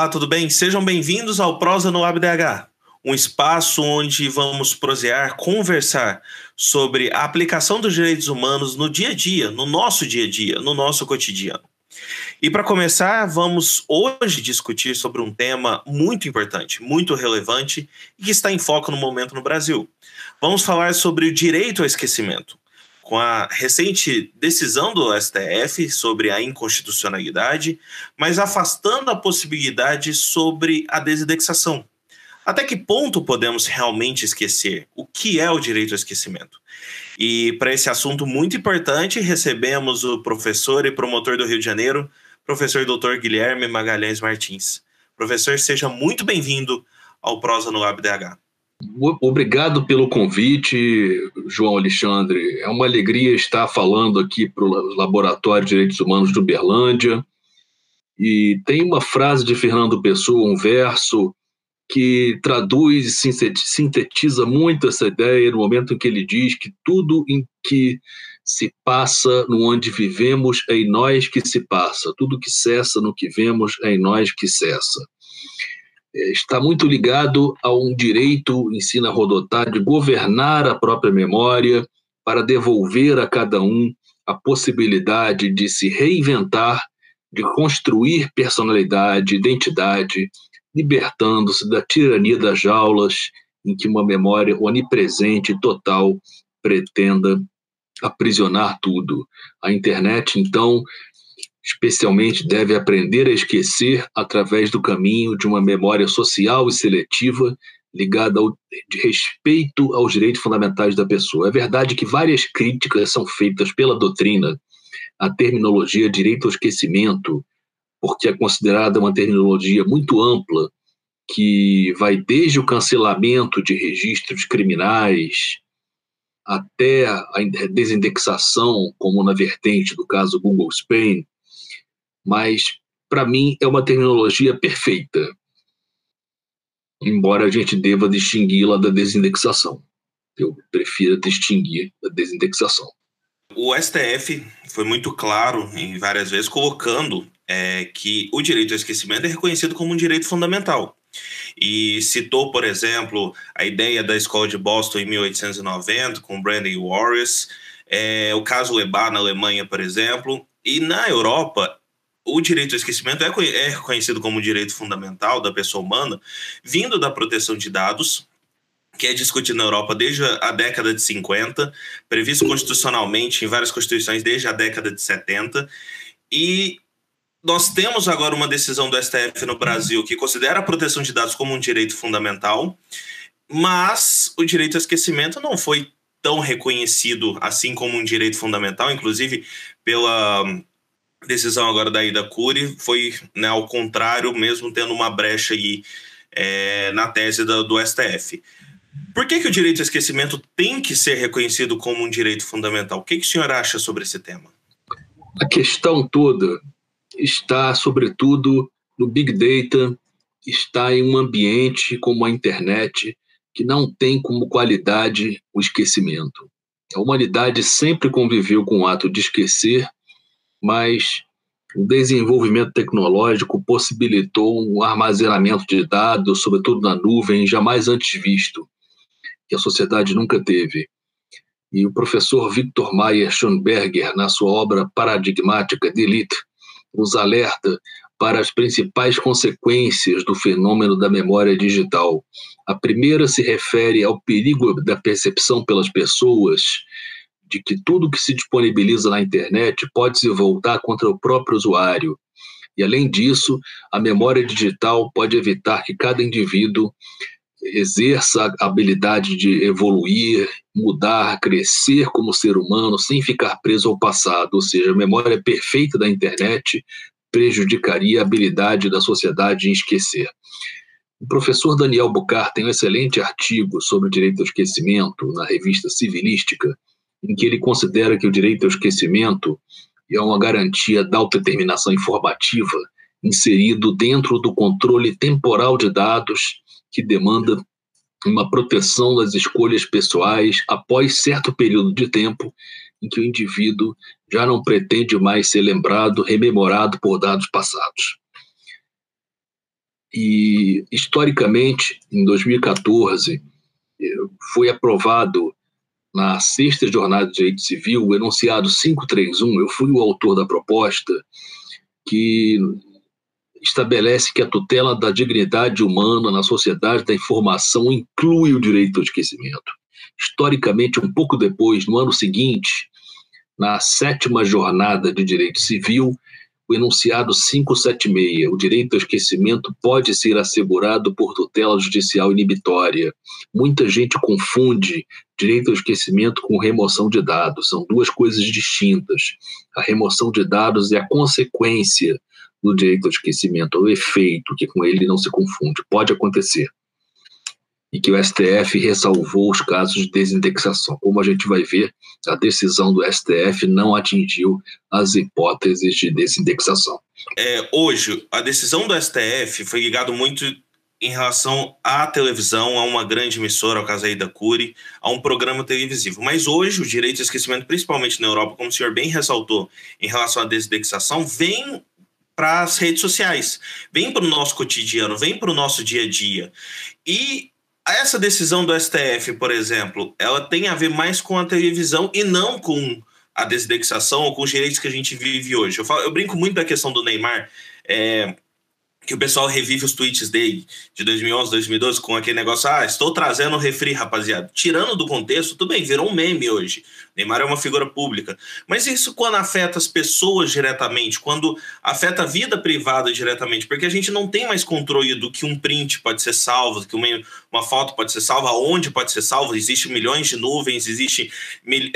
Olá, tudo bem? Sejam bem-vindos ao Prosa no AbDH, um espaço onde vamos prosear, conversar sobre a aplicação dos direitos humanos no dia a dia, no nosso dia a dia, no nosso cotidiano. E para começar, vamos hoje discutir sobre um tema muito importante, muito relevante e que está em foco no momento no Brasil. Vamos falar sobre o direito ao esquecimento. Com a recente decisão do STF sobre a inconstitucionalidade, mas afastando a possibilidade sobre a desindexação. Até que ponto podemos realmente esquecer? O que é o direito ao esquecimento? E para esse assunto muito importante, recebemos o professor e promotor do Rio de Janeiro, professor Dr. Guilherme Magalhães Martins. Professor, seja muito bem-vindo ao Prosa no AbDH. Obrigado pelo convite, João Alexandre. É uma alegria estar falando aqui para o Laboratório de Direitos Humanos de Uberlândia. E tem uma frase de Fernando Pessoa, um verso, que traduz e sintetiza muito essa ideia no momento em que ele diz que tudo em que se passa no onde vivemos é em nós que se passa, tudo que cessa no que vemos é em nós que cessa. É, está muito ligado a um direito, ensina Rodotá, de governar a própria memória para devolver a cada um a possibilidade de se reinventar, de construir personalidade, identidade, libertando-se da tirania das jaulas em que uma memória onipresente total pretenda aprisionar tudo. A internet, então, especialmente deve aprender a esquecer através do caminho de uma memória social e seletiva ligada ao, de respeito aos direitos fundamentais da pessoa. É verdade que várias críticas são feitas pela doutrina à terminologia direito ao esquecimento, porque é considerada uma terminologia muito ampla, que vai desde o cancelamento de registros criminais até a desindexação, como na vertente do caso Google Spain, mas para mim é uma terminologia perfeita, embora a gente deva distingui-la da desindexação. Eu prefiro distinguir a desindexação. O STF foi muito claro em várias vezes colocando é, que o direito ao esquecimento é reconhecido como um direito fundamental. E citou, por exemplo, a ideia da escola de Boston em 1890, com Brandon Warris, é, o caso Lebas na Alemanha, por exemplo, e na Europa, o direito ao esquecimento é, é reconhecido como um direito fundamental da pessoa humana, vindo da proteção de dados, que é discutido na Europa desde a década de 50, previsto constitucionalmente em várias constituições desde a década de 70, e nós temos agora uma decisão do STF no Brasil que considera a proteção de dados como um direito fundamental, mas o direito ao esquecimento não foi tão reconhecido assim como um direito fundamental, inclusive pela decisão agora da Ida Cury, foi né, ao contrário, mesmo tendo uma brecha aí é, na tese do, do STF. Por que, que o direito ao esquecimento tem que ser reconhecido como um direito fundamental? O que, que o senhor acha sobre esse tema? A questão toda está, sobretudo, no Big Data, está em um ambiente como a internet, que não tem como qualidade o esquecimento. A humanidade sempre conviveu com o ato de esquecer, mas o desenvolvimento tecnológico possibilitou um armazenamento de dados, sobretudo na nuvem, jamais antes visto, que a sociedade nunca teve. E o professor Victor Mayer Schoenberger, na sua obra paradigmática Delete, nos alerta para as principais consequências do fenômeno da memória digital. A primeira se refere ao perigo da percepção pelas pessoas de que tudo que se disponibiliza na internet pode se voltar contra o próprio usuário. E, além disso, a memória digital pode evitar que cada indivíduo exerça a habilidade de evoluir, mudar, crescer como ser humano sem ficar preso ao passado, ou seja, a memória perfeita da internet prejudicaria a habilidade da sociedade em esquecer. O professor Daniel Bucar tem um excelente artigo sobre o direito ao esquecimento na revista Civilística, em que ele considera que o direito ao esquecimento é uma garantia da autodeterminação informativa inserido dentro do controle temporal de dados que demanda uma proteção das escolhas pessoais após certo período de tempo em que o indivíduo já não pretende mais ser lembrado, rememorado por dados passados. E, historicamente, em 2014, foi aprovado na sexta jornada de direito civil o enunciado 531. Eu fui o autor da proposta que estabelece que a tutela da dignidade humana na sociedade da informação inclui o direito ao esquecimento. Historicamente, um pouco depois, no ano seguinte, na sétima jornada de direito civil, o enunciado 576, o direito ao esquecimento pode ser assegurado por tutela judicial inibitória. Muita gente confunde direito ao esquecimento com remoção de dados, são duas coisas distintas. A remoção de dados é a consequência do direito ao esquecimento, o efeito que com ele não se confunde, pode acontecer. E que o STF ressalvou os casos de desindexação. Como a gente vai ver, a decisão do STF não atingiu as hipóteses de desindexação. É, hoje, a decisão do STF foi ligado muito em relação à televisão, a uma grande emissora, ao caso aí da Cury, a um programa televisivo. Mas hoje, o direito ao esquecimento, principalmente na Europa, como o senhor bem ressaltou, em relação à desindexação, vem para as redes sociais, vem para o nosso cotidiano, vem para o nosso dia a dia. E essa decisão do STF, por exemplo, ela tem a ver mais com a televisão e não com a desindexação ou com os direitos que a gente vive hoje. Eu, falo, eu brinco muito da questão do Neymar. É, que o pessoal revive os tweets dele de 2011, 2012 com aquele negócio, ah, estou trazendo o refri, rapaziada. Tirando do contexto, tudo bem, virou um meme hoje. Neymar é uma figura pública. Mas isso quando afeta as pessoas diretamente, quando afeta a vida privada diretamente, porque a gente não tem mais controle do que um print pode ser salvo, que uma, uma foto pode ser salva, onde pode ser salvo, existe milhões de nuvens, existe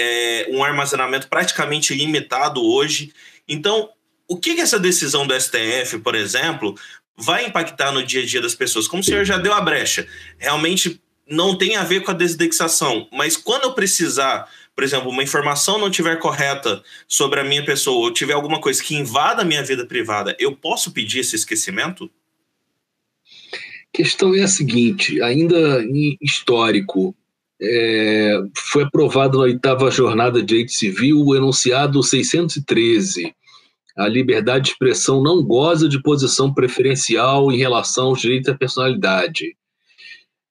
é, um armazenamento praticamente ilimitado hoje. Então, o que, que essa decisão do STF, por exemplo, vai impactar no dia a dia das pessoas? Como o senhor já deu a brecha, realmente não tem a ver com a desindexação, mas quando eu precisar, por exemplo, uma informação não tiver correta sobre a minha pessoa, ou tiver alguma coisa que invada a minha vida privada, eu posso pedir esse esquecimento? A questão é a seguinte, ainda em histórico, é, foi aprovado na oitava jornada de direito civil o enunciado 613, a liberdade de expressão não goza de posição preferencial em relação aos direitos da personalidade.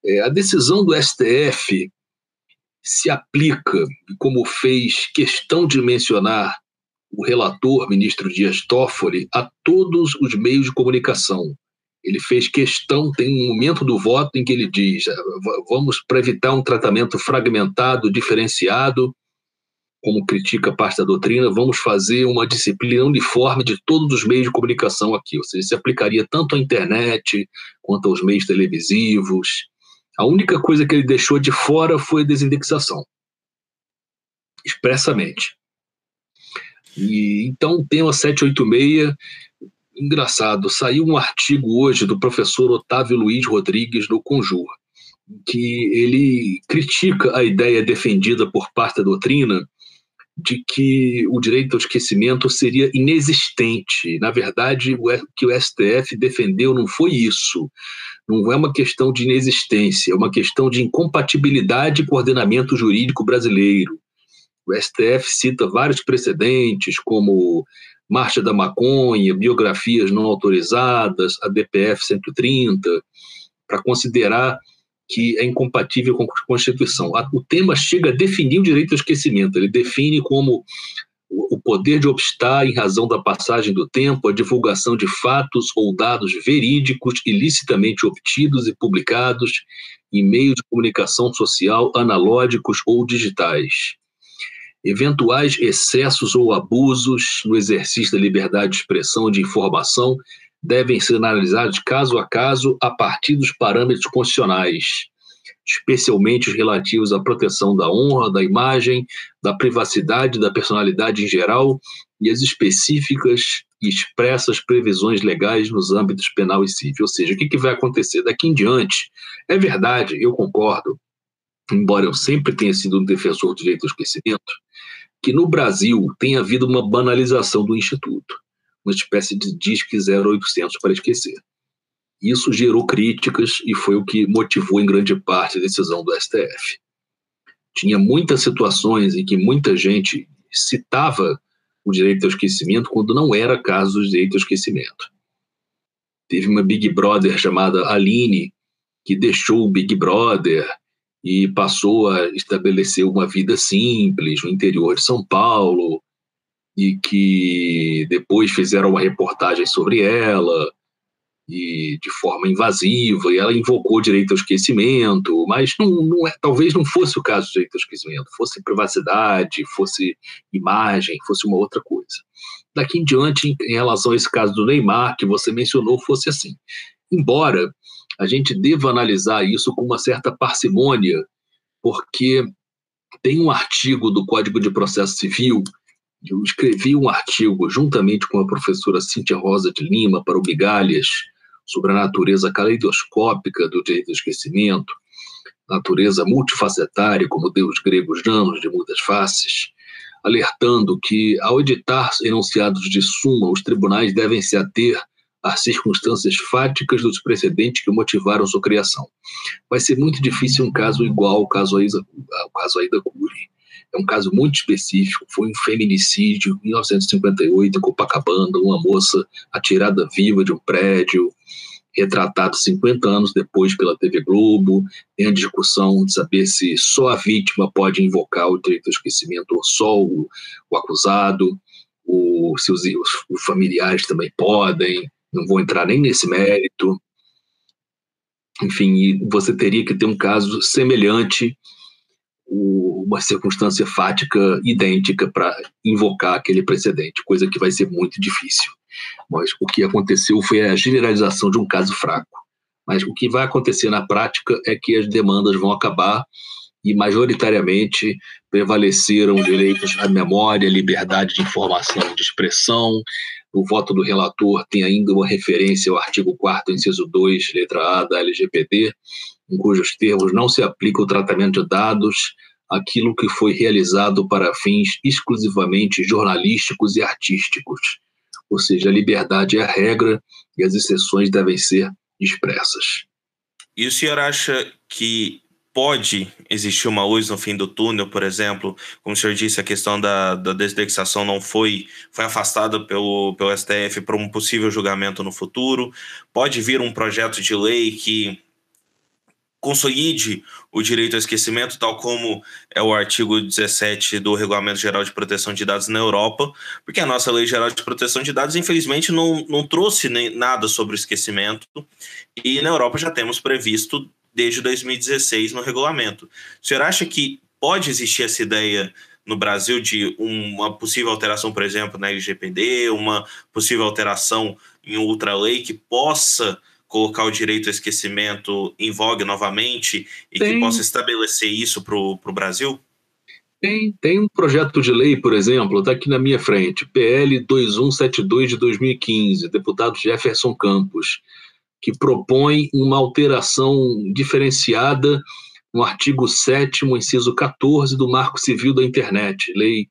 É, a decisão do STF se aplica, como fez questão de mencionar o relator, ministro Dias Toffoli, a todos os meios de comunicação. Ele fez questão, tem um momento do voto em que ele diz: vamos para evitar um tratamento fragmentado, diferenciado, como critica parte da doutrina, vamos fazer uma disciplina uniforme de todos os meios de comunicação aqui. Ou seja, se aplicaria tanto à internet quanto aos meios televisivos. A única coisa que ele deixou de fora foi a desindexação. Expressamente. E, então, o tema 786, engraçado, saiu um artigo hoje do professor Otávio Luiz Rodrigues no Conjur, que ele critica a ideia defendida por parte da doutrina de que o direito ao esquecimento seria inexistente. Na verdade, o que o STF defendeu não foi isso. Não é uma questão de inexistência, é uma questão de incompatibilidade com o ordenamento jurídico brasileiro. O STF cita vários precedentes, como Marcha da Maconha, biografias não autorizadas, a DPF 130, para considerar que é incompatível com a Constituição. O tema chega a definir o direito ao esquecimento. Ele define como o poder de obstar, em razão da passagem do tempo, a divulgação de fatos ou dados verídicos ilicitamente obtidos e publicados em meios de comunicação social analógicos ou digitais. Eventuais excessos ou abusos no exercício da liberdade de expressão de informação devem ser analisados caso a caso a partir dos parâmetros constitucionais, especialmente os relativos à proteção da honra, da imagem, da privacidade, da personalidade em geral e as específicas e expressas previsões legais nos âmbitos penal e civil. Ou seja, o que, vai acontecer daqui em diante? É verdade, eu concordo, embora eu sempre tenha sido um defensor do direito ao esquecimento, que no Brasil tem havido uma banalização do Instituto uma espécie de disque 0800 para esquecer. Isso gerou críticas e foi o que motivou em grande parte a decisão do STF. Tinha muitas situações em que muita gente citava o direito ao esquecimento quando não era caso do direito ao esquecimento. Teve uma Big Brother chamada Aline, que deixou o Big Brother e passou a estabelecer uma vida simples no interior de São Paulo, e que depois fizeram uma reportagem sobre ela e de forma invasiva, e ela invocou direito ao esquecimento, mas não, não é, talvez não fosse o caso de direito ao esquecimento, fosse privacidade, fosse imagem, fosse uma outra coisa. Daqui em diante, em relação a esse caso do Neymar, que você mencionou, fosse assim. Embora a gente deva analisar isso com uma certa parcimônia, porque tem um artigo do Código de Processo Civil eu escrevi um artigo juntamente com a professora Cíntia Rosa de Lima para o Migalhas sobre a natureza caleidoscópica do direito ao esquecimento, natureza multifacetária, como Deus grego Janos de muitas faces, alertando que, ao editar enunciados de suma, os tribunais devem se ater às circunstâncias fáticas dos precedentes que motivaram sua criação. Vai ser muito difícil um caso igual ao caso Aida, ao caso Aida Cury é um caso muito específico, foi um feminicídio em 1958 em Copacabana, uma moça atirada viva de um prédio, retratado 50 anos depois pela TV Globo, tem a discussão de saber se só a vítima pode invocar o direito ao esquecimento ou só o, o acusado, o, se os, os familiares também podem, não vou entrar nem nesse mérito. Enfim, você teria que ter um caso semelhante uma circunstância fática idêntica para invocar aquele precedente, coisa que vai ser muito difícil. Mas o que aconteceu foi a generalização de um caso fraco. Mas o que vai acontecer na prática é que as demandas vão acabar e, majoritariamente, prevaleceram direitos à memória, liberdade de informação de expressão. O voto do relator tem ainda uma referência ao artigo 4, inciso 2, letra A da LGPD, em cujos termos não se aplica o tratamento de dados aquilo que foi realizado para fins exclusivamente jornalísticos e artísticos. Ou seja, a liberdade é a regra e as exceções devem ser expressas. E o senhor acha que pode existir uma luz no fim do túnel, por exemplo, como o senhor disse, a questão da, da desindexação não foi, foi afastada pelo, pelo STF para um possível julgamento no futuro. Pode vir um projeto de lei que consolide o direito ao esquecimento, tal como é o artigo 17 do Regulamento Geral de Proteção de Dados na Europa, porque a nossa Lei Geral de Proteção de Dados, infelizmente, não, não trouxe nem nada sobre o esquecimento, e na Europa já temos previsto desde 2016 no regulamento. O senhor acha que pode existir essa ideia no Brasil de uma possível alteração, por exemplo, na LGPD, uma possível alteração em outra lei que possa colocar o direito ao esquecimento em vogue novamente e tem. que possa estabelecer isso para o Brasil? Tem, tem um projeto de lei, por exemplo, está aqui na minha frente, PL 2172 de 2015, deputado Jefferson Campos, que propõe uma alteração diferenciada no artigo 7 inciso 14 do Marco Civil da Internet, Lei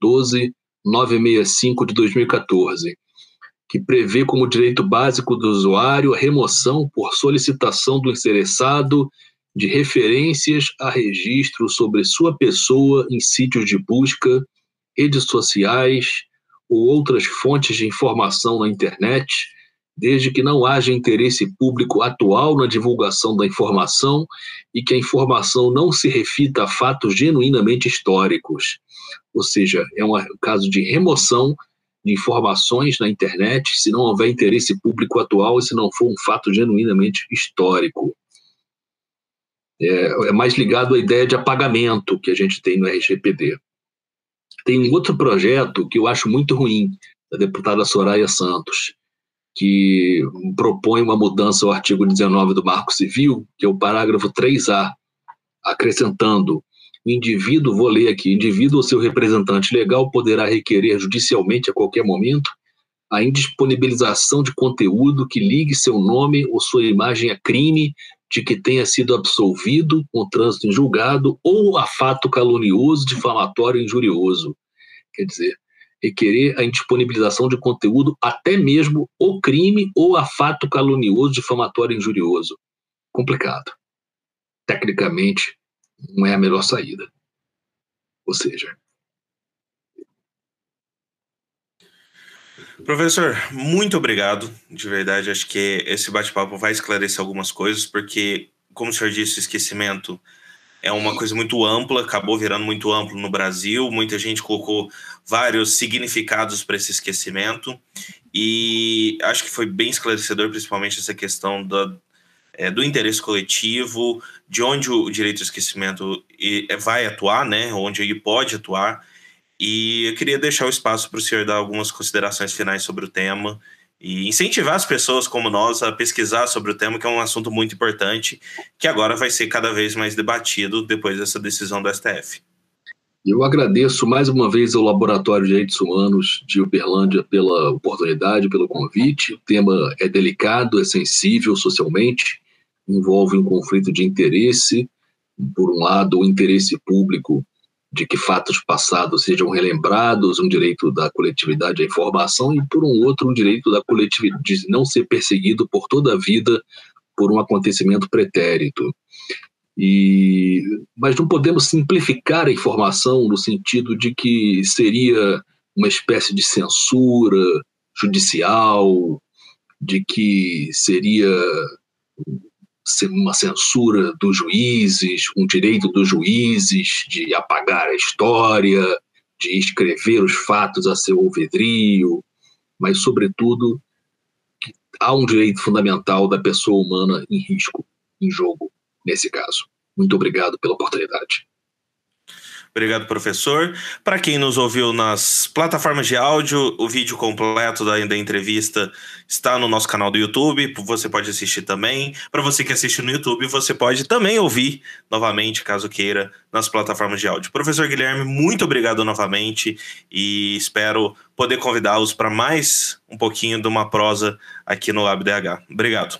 12965 de 2014 que prevê como direito básico do usuário a remoção por solicitação do interessado de referências a registro sobre sua pessoa em sítios de busca, redes sociais ou outras fontes de informação na internet, desde que não haja interesse público atual na divulgação da informação e que a informação não se refita a fatos genuinamente históricos. Ou seja, é um caso de remoção de informações na internet se não houver interesse público atual e se não for um fato genuinamente histórico. É, é mais ligado à ideia de apagamento que a gente tem no RGPD. Tem um outro projeto que eu acho muito ruim, da deputada Soraya Santos, que propõe uma mudança ao artigo 19 do Marco Civil, que é o parágrafo 3A, acrescentando indivíduo, vou ler aqui, indivíduo ou seu representante legal poderá requerer judicialmente a qualquer momento a indisponibilização de conteúdo que ligue seu nome ou sua imagem a crime de que tenha sido absolvido com trânsito em julgado ou a fato calunioso, difamatório e injurioso. Quer dizer, requerer a indisponibilização de conteúdo até mesmo o crime ou a fato calunioso, difamatório e injurioso. Complicado. Tecnicamente, não é a melhor saída. Ou seja. Professor, muito obrigado. De verdade, acho que esse bate-papo vai esclarecer algumas coisas, porque, como o senhor disse, esquecimento é uma coisa muito ampla, acabou virando muito amplo no Brasil. Muita gente colocou vários significados para esse esquecimento, e acho que foi bem esclarecedor, principalmente essa questão da, é, do interesse coletivo, de onde o direito ao esquecimento vai atuar, né? Onde ele pode atuar e eu queria deixar o espaço para o senhor dar algumas considerações finais sobre o tema e incentivar as pessoas como nós a pesquisar sobre o tema, que é um assunto muito importante, que agora vai ser cada vez mais debatido depois dessa decisão do STF. Eu agradeço mais uma vez ao Laboratório de Direitos Humanos de Uberlândia pela oportunidade, pelo convite. O tema é delicado, é sensível socialmente, envolve um conflito de interesse. Por um lado, o interesse público de que fatos passados sejam relembrados, um direito da coletividade à informação e, por um outro, um direito da coletividade de não ser perseguido por toda a vida por um acontecimento pretérito. E, mas não podemos simplificar a informação no sentido de que seria uma espécie de censura judicial, de que seria uma censura dos juízes, um direito dos juízes de apagar a história, de escrever os fatos a seu alvedrio, mas, sobretudo, há um direito fundamental da pessoa humana em risco, em jogo, nesse caso. Muito obrigado pela oportunidade. Obrigado, professor. Para quem nos ouviu nas plataformas de áudio, o vídeo completo da, da entrevista está no nosso canal do YouTube. Você pode assistir também. Para você que assiste no YouTube, você pode também ouvir novamente, caso queira, nas plataformas de áudio. Professor Guilherme, muito obrigado novamente e espero poder convidá-los para mais um pouquinho de uma prosa aqui no LabDH. Obrigado.